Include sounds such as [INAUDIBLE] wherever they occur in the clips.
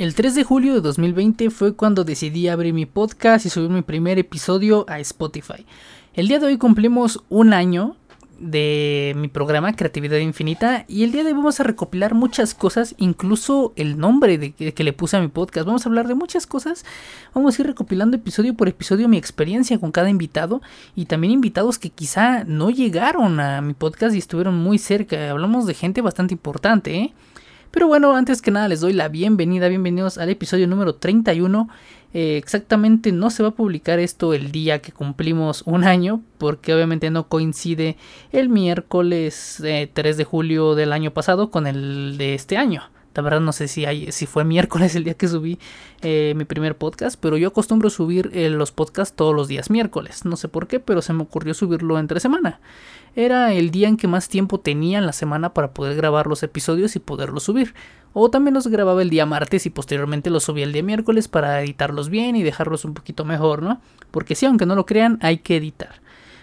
El 3 de julio de 2020 fue cuando decidí abrir mi podcast y subir mi primer episodio a Spotify. El día de hoy cumplimos un año de mi programa Creatividad Infinita y el día de hoy vamos a recopilar muchas cosas, incluso el nombre de que, le puse a mi podcast. Vamos a hablar de muchas cosas, vamos a ir recopilando episodio por episodio mi experiencia con cada invitado y también invitados que quizá no llegaron a mi podcast y estuvieron muy cerca. Hablamos de gente bastante importante, ¿eh? Pero bueno, antes que nada les doy la bienvenida, bienvenidos al episodio número 31. Eh, exactamente no se va a publicar esto el día que cumplimos un año, porque obviamente no coincide el miércoles 3 eh, de julio del año pasado con el de este año. La verdad no sé si, hay, si fue miércoles el día que subí eh, mi primer podcast, pero yo acostumbro subir eh, los podcasts todos los días miércoles. No sé por qué, pero se me ocurrió subirlo entre semana. Era el día en que más tiempo tenía en la semana para poder grabar los episodios y poderlos subir. O también los grababa el día martes y posteriormente los subía el día miércoles para editarlos bien y dejarlos un poquito mejor, ¿no? Porque sí, aunque no lo crean, hay que editar.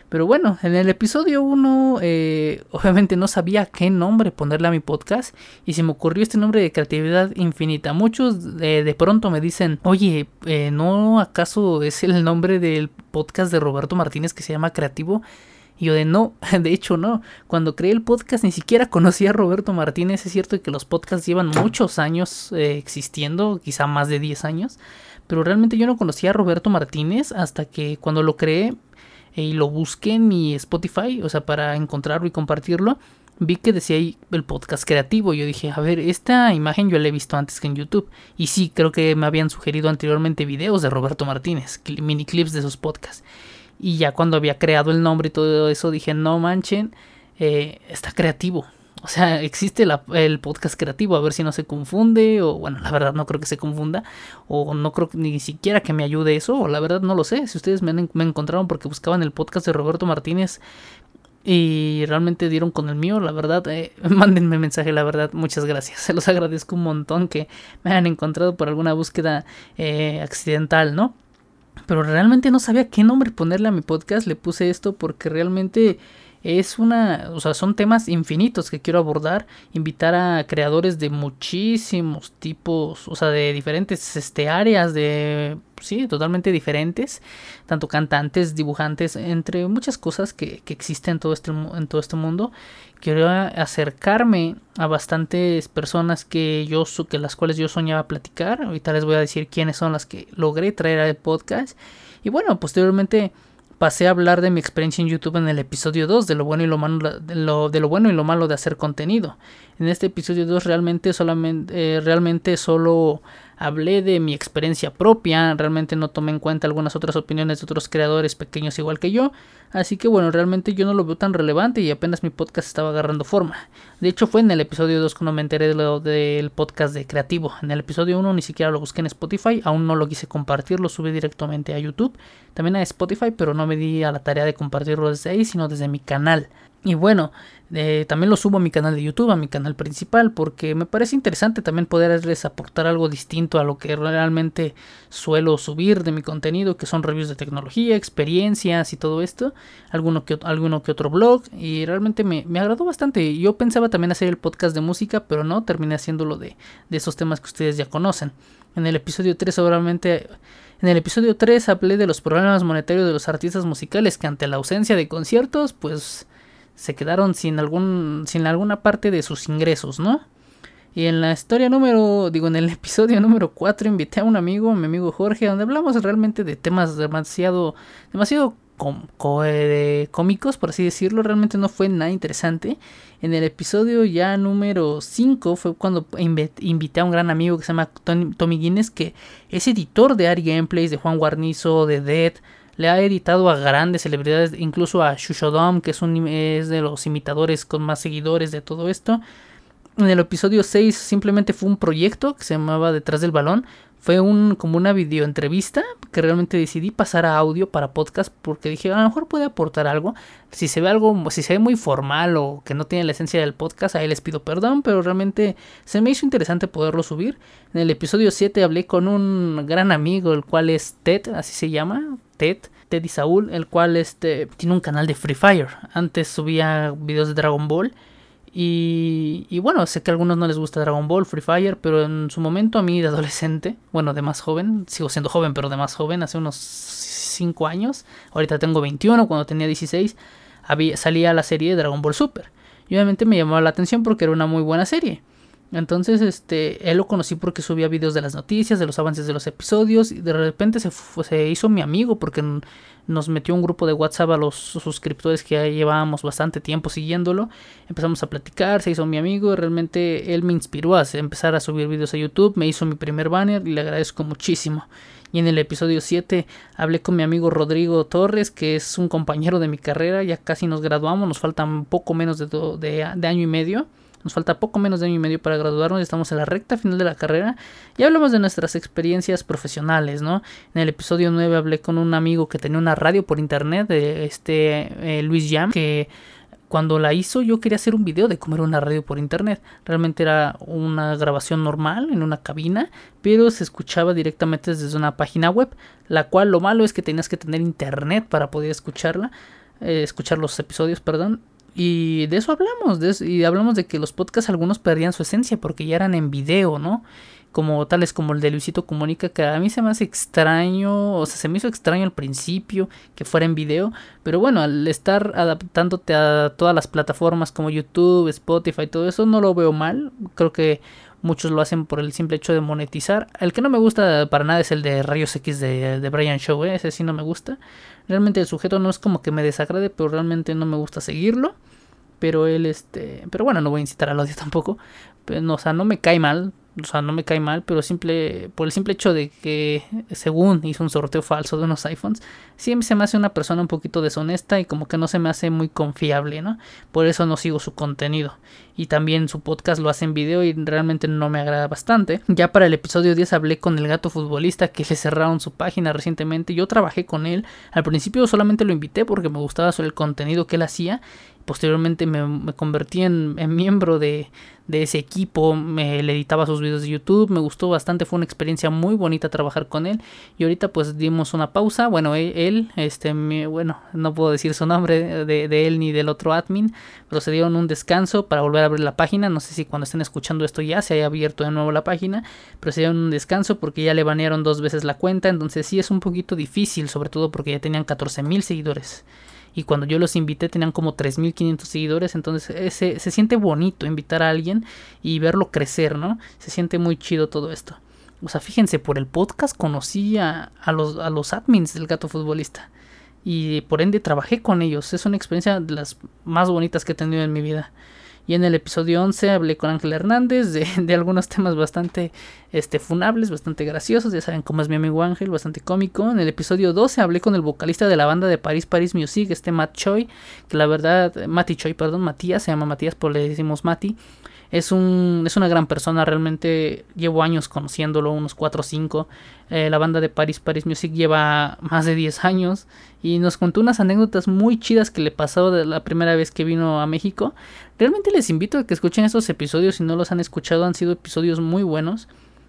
Pero bueno, en el episodio 1 eh, obviamente no sabía qué nombre ponerle a mi podcast y se me ocurrió este nombre de creatividad infinita. Muchos de pronto me dicen, oye, eh, ¿no acaso es el nombre del podcast de Roberto Martínez que se llama Creativo? Y yo de no, [LAUGHS] de hecho no. Cuando creé el podcast ni siquiera conocía a Roberto Martínez. Es cierto que los podcasts llevan muchos años eh, existiendo, quizá más de 10 años. Pero realmente yo no conocía a Roberto Martínez hasta que cuando lo creé y lo busqué en mi Spotify, o sea, para encontrarlo y compartirlo, vi que decía ahí el podcast creativo. Yo dije, a ver, esta imagen yo la he visto antes que en YouTube. Y sí, creo que me habían sugerido anteriormente videos de Roberto Martínez, mini clips de sus podcasts. Y ya cuando había creado el nombre y todo eso, dije, no manchen, eh, está creativo. O sea, existe el podcast creativo, a ver si no se confunde, o bueno, la verdad no creo que se confunda, o no creo ni siquiera que me ayude eso, o la verdad no lo sé. Si ustedes me, encontraron porque buscaban el podcast de Roberto Martínez y realmente dieron con el mío, la verdad, eh, [LAUGHS] mándenme mensaje, la verdad, muchas gracias. [LAUGHS] Se los agradezco un montón que me hayan encontrado por alguna búsqueda eh, accidental, ¿no? Pero realmente no sabía qué nombre ponerle a mi podcast, le puse esto porque realmente es una, o sea, son temas infinitos que quiero abordar, invitar a creadores de muchísimos tipos, o sea, de diferentes este, áreas de, sí, totalmente diferentes, tanto cantantes, dibujantes, entre muchas cosas que, que existen en todo, este, en todo este mundo. Quiero acercarme a bastantes personas que yo, que las cuales yo soñaba platicar. Ahorita les voy a decir quiénes son las que logré traer al podcast. Y bueno, posteriormente pasé a hablar de mi experiencia en YouTube en el episodio 2 de lo bueno y lo malo de lo, bueno y lo malo de hacer contenido. En este episodio 2 realmente solamente eh, realmente solo hablé de mi experiencia propia, realmente no tomé en cuenta algunas otras opiniones de otros creadores pequeños igual que yo, así que bueno, realmente yo no lo veo tan relevante y apenas mi podcast estaba agarrando forma. De hecho fue en el episodio 2 cuando me enteré de lo del podcast de creativo. En el episodio 1 ni siquiera lo busqué en Spotify, aún no lo quise compartir, lo subí directamente a YouTube, también a Spotify, pero no me di a la tarea de compartirlo desde ahí, sino desde mi canal. Y bueno, eh, también lo subo a mi canal de YouTube, a mi canal principal, porque me parece interesante también poderles aportar algo distinto a lo que realmente suelo subir de mi contenido, que son reviews de tecnología, experiencias y todo esto, alguno que, alguno que otro blog, y realmente me, me agradó bastante. Yo pensaba también hacer el podcast de música, pero no, terminé haciéndolo de, de esos temas que ustedes ya conocen. En el episodio 3 seguramente... En el episodio 3 hablé de los problemas monetarios de los artistas musicales que ante la ausencia de conciertos, pues se quedaron sin algún sin alguna parte de sus ingresos, ¿no? Y en la historia número, digo, en el [LAUGHS] episodio número 4 invité a un amigo, mi amigo Jorge, donde hablamos realmente de temas demasiado demasiado cómicos, por así decirlo, realmente no fue nada interesante. En el episodio ya número 5 fue cuando invité a un gran amigo que se llama Tommy Guinness, que es editor de Ari Gameplays, de Juan Guarnizo, de Dead, le ha editado a grandes celebridades, incluso a Shushodom, que es, un, de los imitadores con más seguidores de todo esto. En el episodio 6 simplemente fue un proyecto que se llamaba Detrás del Balón. Fue un, como una videoentrevista que realmente decidí pasar a audio para podcast porque dije a lo mejor puede aportar algo. Si se ve algo, si se ve muy formal o que no tiene la esencia del podcast, ahí les pido perdón, pero realmente se me hizo interesante poderlo subir. En el episodio 7 hablé con un gran amigo, el cual es Ted, así se llama, Ted, Ted y Saúl, el cual este, tiene un canal de Free Fire. Antes subía videos de Dragon Ball Y, y, bueno, sé que a algunos no les gusta Dragon Ball, Free Fire, pero en su momento a mí de adolescente, bueno, de más joven, sigo siendo joven, pero de más joven, hace unos 5 años, ahorita tengo 21, cuando tenía 16, había, salía la serie de Dragon Ball Super. Y obviamente me llamaba la atención porque era una muy buena serie. Entonces, este, él lo conocí porque subía videos de las noticias, de los avances de los episodios, y de repente se, se hizo mi amigo porque nos metió un grupo de WhatsApp a los suscriptores que ya llevábamos bastante tiempo siguiéndolo. Empezamos a platicar, se hizo mi amigo, y realmente él me inspiró a empezar a subir videos a YouTube, me hizo mi primer banner y le agradezco muchísimo. Y en el episodio 7 hablé con mi amigo Rodrigo Torres, que es un compañero de mi carrera, ya casi nos graduamos, nos faltan poco menos de, de año y medio. Nos falta poco menos de año y medio para graduarnos, estamos en la recta final de la carrera y hablamos de nuestras experiencias profesionales, ¿no? En el episodio 9 hablé con un amigo que tenía una radio por internet, de este eh, Luis Jam, que cuando la hizo yo quería hacer un video de cómo era una radio por internet. Realmente era una grabación normal en una cabina, pero se escuchaba directamente desde una página web, la cual lo malo es que tenías que tener internet para poder escucharla, eh, escuchar los episodios, perdón. Y de eso hablamos, de y hablamos de que los podcasts algunos perdían su esencia porque ya eran en video, ¿no? Como tales como el de Luisito Comunica, que a mí se me hace extraño, o sea, se me hizo extraño al principio que fuera en video, pero bueno, al estar adaptándote a todas las plataformas como YouTube, Spotify, todo eso, no lo veo mal, creo que muchos lo hacen por el simple hecho de monetizar. El que no me gusta para nada es el de Rayos X de, de Brian Show, ¿eh? ese sí no me gusta. Realmente el sujeto no es como que me desagrade, pero realmente no me gusta seguirlo. Pero él, este. Pero bueno, no voy a incitar al odio [LAUGHS] tampoco. Pero, no, o sea, no me cae mal o sea, no me cae mal, pero simple, por el simple hecho de que, según hizo un sorteo falso de unos iPhones, siempre se me hace una persona un poquito deshonesta y como que no se me hace muy confiable, ¿no? Por eso no sigo su contenido. Y también su podcast lo hace en video y realmente no me agrada bastante. Ya para el episodio 10 hablé con el gato futbolista que le cerraron su página recientemente. Yo trabajé con él. Al principio solamente lo invité porque me gustaba sobre el contenido que él hacía posteriormente me, convertí en, miembro de, ese equipo, me le editaba sus videos de YouTube, me gustó bastante, fue una experiencia muy bonita trabajar con él. Y ahorita pues dimos una pausa, bueno, él, este, bueno, no puedo decir su nombre de, de, él ni del otro admin, pero se dieron un descanso para volver a abrir la página, no sé si cuando estén escuchando esto ya se haya abierto de nuevo la página, pero se dieron un descanso porque ya le banearon dos veces la cuenta, entonces sí es un poquito difícil, sobre todo porque ya tenían 14 mil seguidores y cuando yo los invité tenían como 3.500 seguidores, entonces eh, se, se siente bonito invitar a alguien y verlo crecer, ¿no? Se siente muy chido todo esto. O sea, fíjense, por el podcast conocí a, a, los, a los admins del gato futbolista y por ende trabajé con ellos. Es una experiencia de las más bonitas que he tenido en mi vida. Y en el episodio 11 hablé con Ángel Hernández [LAUGHS] de, algunos temas bastante este, funables, bastante graciosos. Ya saben cómo es mi amigo Ángel, bastante cómico. En el episodio 12 hablé con el vocalista de la banda de Paris Paris Music, este Matt Choi. Que la verdad, Mati Choi, perdón, Matías, se llama Matías, por le decimos Mati. Es, un, es una gran persona, realmente llevo años conociéndolo, unos 4 o 5. Eh, la banda de Paris Paris Music lleva más de 10 años y nos contó unas anécdotas muy chidas que le pasó de la primera vez que vino a México. Realmente les invito a que escuchen estos episodios si no los han escuchado, han sido episodios muy buenos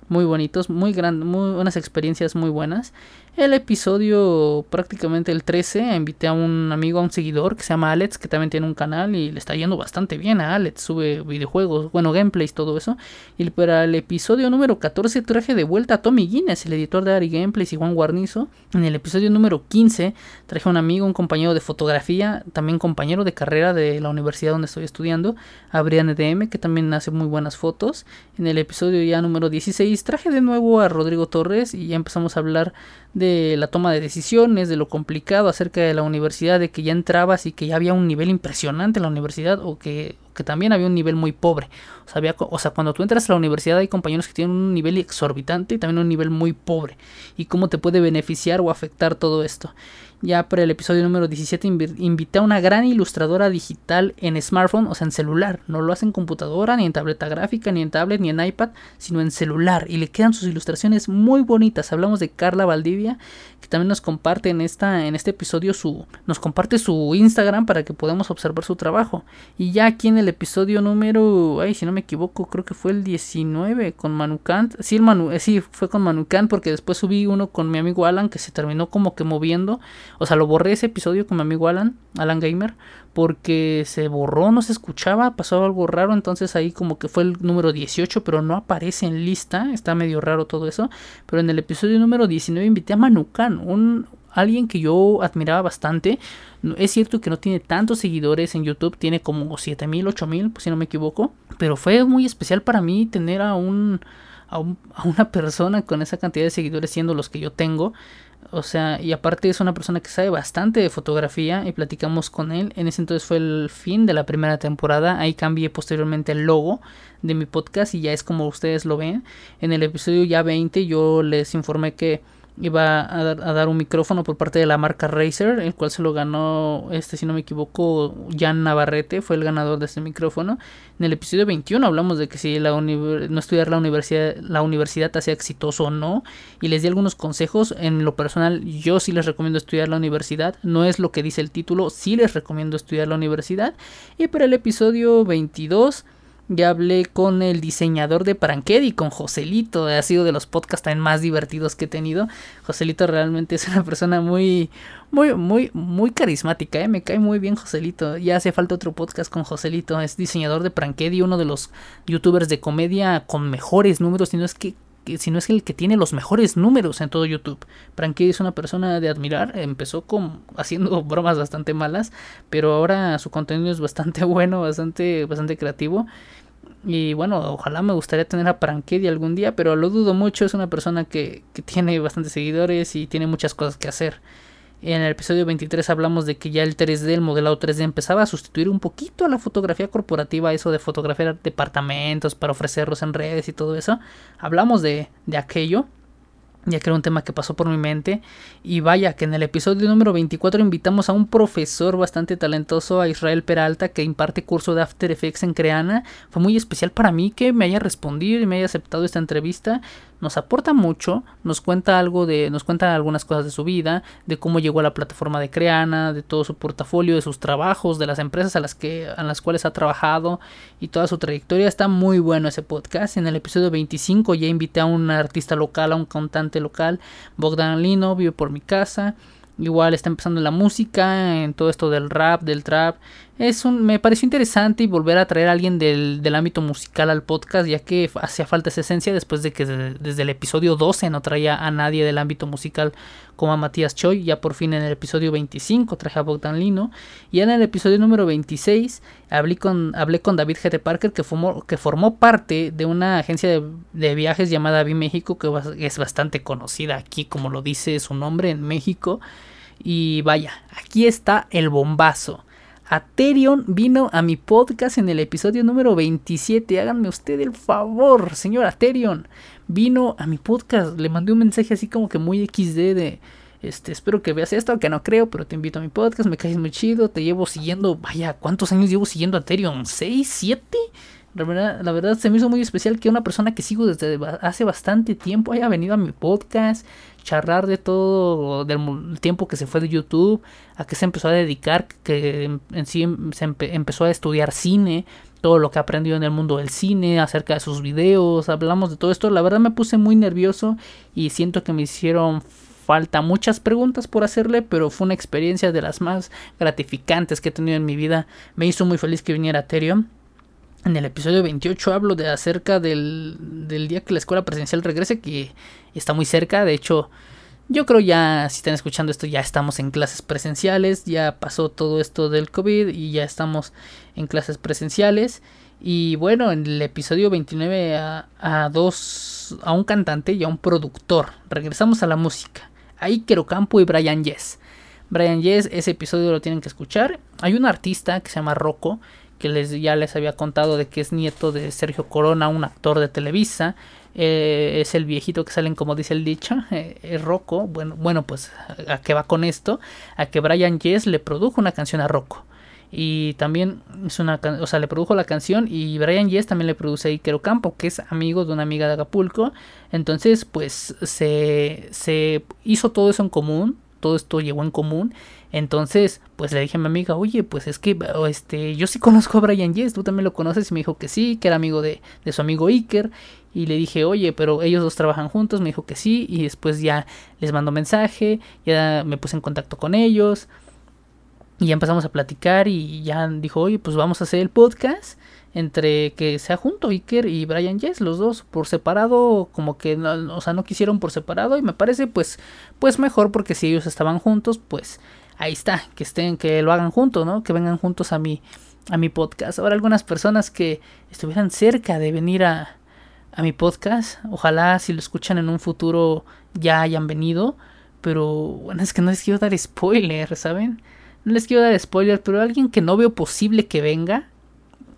muy bonitos, muy grandes, muy unas experiencias muy buenas. El episodio prácticamente el 13 invité a un amigo, a un seguidor que se llama Alex, que también tiene un canal y le está yendo bastante bien a Alex, sube videojuegos, bueno, gameplays, todo eso. Y para el episodio número 14 traje de vuelta a Tommy Guinness, el editor de Ari Gameplays y Juan Guarnizo. En el episodio número 15 traje a un amigo, un compañero de fotografía, también compañero de carrera de la universidad donde estoy estudiando, a Brian EDM, que también hace muy buenas fotos. En el episodio ya número 16 traje de nuevo a Rodrigo Torres y ya empezamos a hablar de la toma de decisiones, de lo complicado acerca de la universidad, de que ya entrabas y que ya había un nivel impresionante en la universidad o que, que también había un nivel muy pobre. O sea, o sea, cuando tú entras a la universidad hay compañeros que tienen un nivel exorbitante y también un nivel muy pobre. Y cómo te puede beneficiar o afectar todo esto. Ya para el episodio número 17 invité a una gran ilustradora digital en smartphone, o sea, en celular. No lo hace en computadora, ni en tableta gráfica, ni en tablet, ni en iPad, sino en celular. Y le quedan sus ilustraciones muy bonitas. Hablamos de Carla Valdivia, que también nos comparte en, esta, en este episodio su, nos comparte su Instagram para que podamos observar su trabajo. Y ya aquí en el el episodio número, ay, si no me equivoco, creo que fue el 19 con Manucant. Sí, el Manu, eh, sí, fue con Manucant porque después subí uno con mi amigo Alan que se terminó como que moviendo. O sea, lo borré ese episodio con mi amigo Alan, Alan Gamer, porque se borró, no se escuchaba, pasó algo raro, entonces ahí como que fue el número 18, pero no aparece en lista, está medio raro todo eso. Pero en el episodio número 19 invité a Manucan, un, alguien que yo admiraba bastante. Es cierto que no tiene tantos seguidores en YouTube, tiene como 7000, 8000, pues si no me equivoco. Pero fue muy especial para mí tener a un, a, una persona con esa cantidad de seguidores siendo los que yo tengo. O sea, y aparte es una persona que sabe bastante de fotografía y platicamos con él. En ese entonces fue el fin de la primera temporada. Ahí cambié posteriormente el logo de mi podcast y ya es como ustedes lo ven. En el episodio ya 20 yo les informé que iba a dar, un micrófono por parte de la marca Razer, el cual se lo ganó, este si no me equivoco, Jan Navarrete, fue el ganador de este micrófono. En el episodio 21 hablamos de que si la no estudiar la universidad, la universidad hacía exitoso o no, y les di algunos consejos. En lo personal, yo sí les recomiendo estudiar la universidad, no es lo que dice el título, sí les recomiendo estudiar la universidad. Y para el episodio 22 ya hablé con el diseñador de Prankedy, con Joselito. Ha sido de los podcasts también más divertidos que he tenido. Joselito realmente es una persona muy, muy, muy, muy carismática. ¿eh? Me cae muy bien Joselito. Ya hace falta otro podcast con Joselito. Es diseñador de Prankedy, uno de los youtubers de comedia con mejores números. Si no es que si no es el que tiene los mejores números en todo YouTube. Prankedy es una persona de admirar. Empezó con, haciendo [LAUGHS] bromas bastante malas, pero ahora su contenido es bastante [LAUGHS] bueno, bastante, bastante creativo. Y bueno, ojalá me gustaría tener a Prankedy algún día, pero lo dudo mucho. Es una persona que, que tiene bastantes seguidores y tiene muchas cosas que hacer. En el episodio 23 hablamos de que ya el 3D, el modelado 3D empezaba a sustituir un poquito a la fotografía corporativa, eso de fotografiar departamentos para ofrecerlos en redes y todo eso. Hablamos de, de aquello ya que era un tema que pasó por mi mente. Y vaya, que en el episodio número 24 invitamos a un profesor bastante talentoso, a Israel Peralta, que imparte curso de After Effects en Creana. Fue muy especial para mí que me haya respondido y me haya aceptado esta entrevista nos aporta mucho, nos cuenta algo de, nos cuenta algunas cosas de su vida, de cómo llegó a la plataforma de Creana, de todo su portafolio, de sus trabajos, de las empresas a las que, a las cuales ha trabajado y toda su trayectoria. Está muy bueno ese podcast. En el episodio 25 ya invité a un artista local, a un cantante local, Bogdan Lino, vive por mi casa. Igual está empezando en la música, en todo esto del rap, del trap. Es un, me pareció interesante y volver a traer a alguien del, del ámbito musical al podcast, ya que hacía falta esa esencia después de que desde el episodio 12 no traía a nadie del ámbito musical como a Matías Choi. Ya por fin en el episodio 25 traje a Bogdan Lino. Y en el episodio número 26 hablé con, hablé con David G. Parker, que formó, que formó parte de una agencia de, de viajes llamada Vi México, que es bastante conocida aquí, como lo dice su nombre en México. Y vaya, aquí está el bombazo. Aterion vino a mi podcast en el episodio número 27. Háganme usted el favor, señor Aterion. Vino a mi podcast. Le mandé un mensaje así como que muy XD de... Este, espero que veas esto, que no creo, pero te invito a mi podcast, me caes muy chido, te llevo siguiendo, vaya, ¿cuántos años llevo siguiendo a Aterion? ¿6? ¿7? La verdad, la verdad se me hizo muy especial que una persona que sigo desde hace bastante tiempo haya venido a mi podcast, charlar de todo, del tiempo que se fue de YouTube, a qué se empezó a dedicar, que en sí se empezó a estudiar cine, todo lo que aprendió en el mundo del cine, acerca de sus videos, hablamos de todo esto. La verdad me puse muy nervioso y siento que me hicieron falta muchas preguntas por hacerle, pero fue una experiencia de las más gratificantes que he tenido en mi vida. Me hizo muy feliz que viniera Ethereum. En el episodio 28 hablo de acerca del, del día que la escuela presencial regrese, que está muy cerca. De hecho, yo creo ya, si están escuchando esto, ya estamos en clases presenciales. Ya pasó todo esto del COVID y ya estamos en clases presenciales. Y bueno, en el episodio 29 a, a, dos, a un cantante y a un productor. Regresamos a la música. Iker Campo y Brian Yes. Brian Yes, ese episodio lo tienen que escuchar. Hay un artista que se llama Rocco que les, ya les había contado de que es nieto de Sergio Corona, un actor de Televisa. Eh, es el viejito que salen como dice el dicho, eh, es Rocco. Bueno, bueno, pues a qué va con esto, a que Brian Yes le produjo una canción a Rocco. Y también es una, o sea, le produjo la canción y Brian Yes también le produce a Iker Campo, que es amigo de una amiga de Acapulco. Entonces, pues se, se hizo todo eso en común todo esto llegó en común. Entonces, pues le dije a mi amiga, oye, pues es que este, yo sí conozco a Brian Yes, tú también lo conoces. Y me dijo que sí, que era amigo de, de su amigo Iker. Y le dije, oye, pero ellos dos trabajan juntos. Me dijo que sí. Y después ya les mando mensaje, ya me puse en contacto con ellos. Y ya empezamos a platicar y ya dijo, oye, pues vamos a hacer el podcast entre que sea junto Iker y Brian Yes, los dos por separado, como que no, o sea, no quisieron por separado y me parece pues pues mejor porque si ellos estaban juntos, pues ahí está, que estén que lo hagan juntos, ¿no? Que vengan juntos a mi a mi podcast. Ahora algunas personas que estuvieran cerca de venir a a mi podcast, ojalá si lo escuchan en un futuro ya hayan venido, pero bueno, es que no les quiero dar spoiler, ¿saben? No les quiero dar spoiler, pero alguien que no veo posible que venga,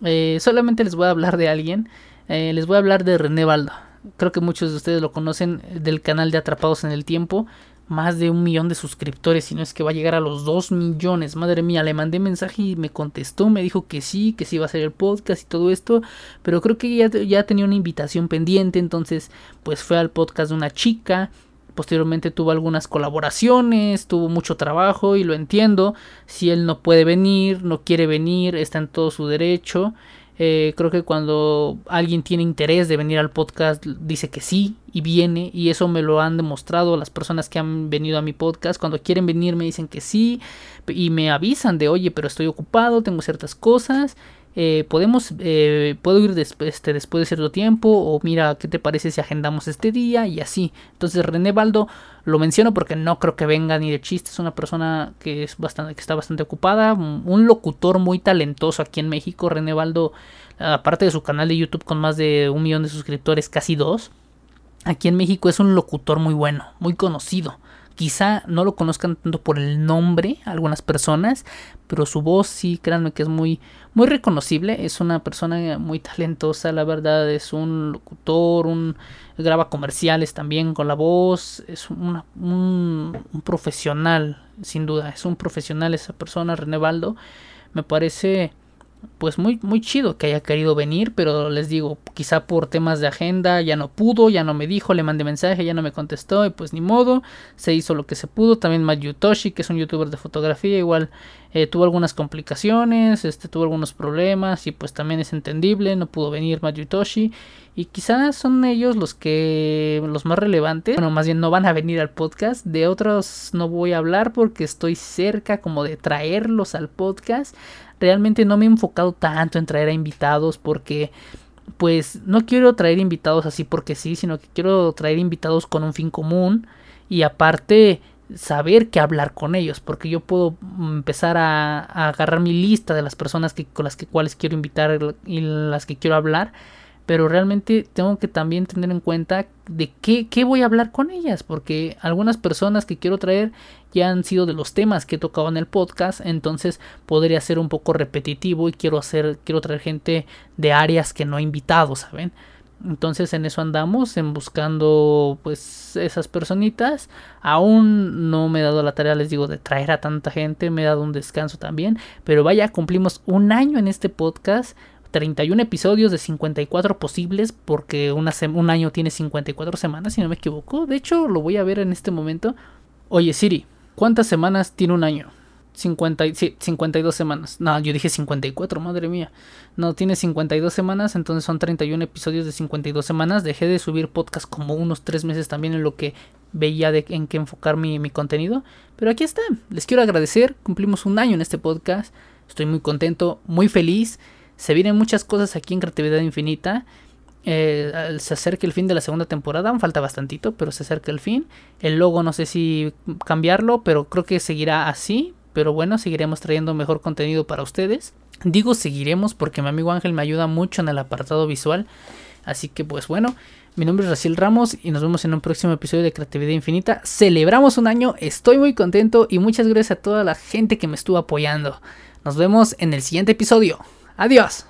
eh, solamente les voy a hablar de alguien. Eh, les voy a hablar de René Baldo. Creo que muchos de ustedes lo conocen del canal de Atrapados en el Tiempo. Más de un millón de suscriptores, y no es que va a llegar a los dos millones. Madre mía, le mandé mensaje y me contestó, me dijo que sí, que sí iba a ser el podcast y todo esto. Pero creo que ya, ya tenía una invitación pendiente, entonces pues fue al podcast de una chica Posteriormente tuvo algunas colaboraciones, tuvo mucho trabajo y lo entiendo. Si él no puede venir, no quiere venir, está en todo su derecho. Eh, creo que cuando alguien tiene interés de venir al podcast dice que sí y viene y eso me lo han demostrado las personas que han venido a mi podcast. Cuando quieren venir me dicen que sí y me avisan de oye pero estoy ocupado, tengo ciertas cosas eh, podemos, eh, puedo ir este, después de cierto tiempo, o mira, ¿qué te parece si agendamos este día? Y así. Entonces René Baldo lo menciono porque no creo que venga ni de chiste, es una persona que, es bastante, que está bastante ocupada, un locutor muy talentoso aquí en México, René Baldo, aparte de su canal de YouTube con más de un millón de suscriptores, casi dos. Aquí en México es un locutor muy bueno, muy conocido. Quizá no lo conozcan tanto por el nombre algunas personas, pero su voz sí, créanme que es muy, muy reconocible. Es una persona muy talentosa, la verdad. Es un locutor, un graba comerciales también con la voz. Es un, un profesional, sin duda. Es un profesional esa persona, René Baldo. Me parece pues muy, muy chido que haya querido venir, pero les digo, quizá por temas de agenda ya no pudo, ya no me dijo, le mandé mensaje, ya no me contestó y pues ni modo, se hizo lo que se pudo. También Mayutoshi, que es un youtuber de fotografía, igual eh, tuvo algunas complicaciones, este tuvo algunos problemas y pues también es entendible, no pudo venir Mayutoshi y quizás son ellos los que los más relevantes, bueno, más bien no van a venir al podcast, de otros no voy a hablar porque estoy cerca como de traerlos al podcast. Realmente no me he enfocado tanto en traer a invitados porque pues no quiero traer invitados así porque sí, sino que quiero traer invitados con un fin común y aparte saber qué hablar con ellos, porque yo puedo empezar a, agarrar mi lista de las personas que, con las que cuales quiero invitar y las que quiero hablar pero realmente tengo que también tener en cuenta de qué, qué, voy a hablar con ellas, porque algunas personas que quiero traer ya han sido de los temas que he tocado en el podcast, entonces podría ser un poco repetitivo y quiero hacer, quiero traer gente de áreas que no he invitado, ¿saben? Entonces en eso andamos, en buscando pues esas personitas. Aún no me he dado la tarea, les digo, de traer a tanta gente, me he dado un descanso también. Pero vaya, cumplimos un año en este podcast. 31 episodios de 54 posibles, porque un año tiene 54 semanas, si no me equivoco. De hecho, lo voy a ver en este momento. Oye, Siri, ¿cuántas semanas tiene un año? 50, sí, 52 semanas. No, yo dije 54, madre mía. No, tiene 52 semanas, entonces son 31 episodios de 52 semanas. Dejé de subir podcast como unos 3 meses también en lo que veía en qué enfocar mi contenido. Pero aquí está. Les quiero agradecer. Cumplimos un año en este podcast. Estoy muy contento, muy feliz. Se vienen muchas cosas aquí en Creatividad Infinita. Eh, se acerca el fin de la segunda temporada, falta bastantito, pero se acerca el fin. El logo no sé si cambiarlo, pero creo que seguirá así. Pero bueno, seguiremos trayendo mejor contenido para ustedes. Digo seguiremos porque mi amigo Ángel me ayuda mucho en el apartado visual. Así que pues bueno, mi nombre es Raciel Ramos y nos vemos en un próximo episodio de Creatividad Infinita. Celebramos un año, estoy muy contento y muchas gracias a toda la gente que me estuvo apoyando. Nos vemos en el siguiente episodio. Adiós.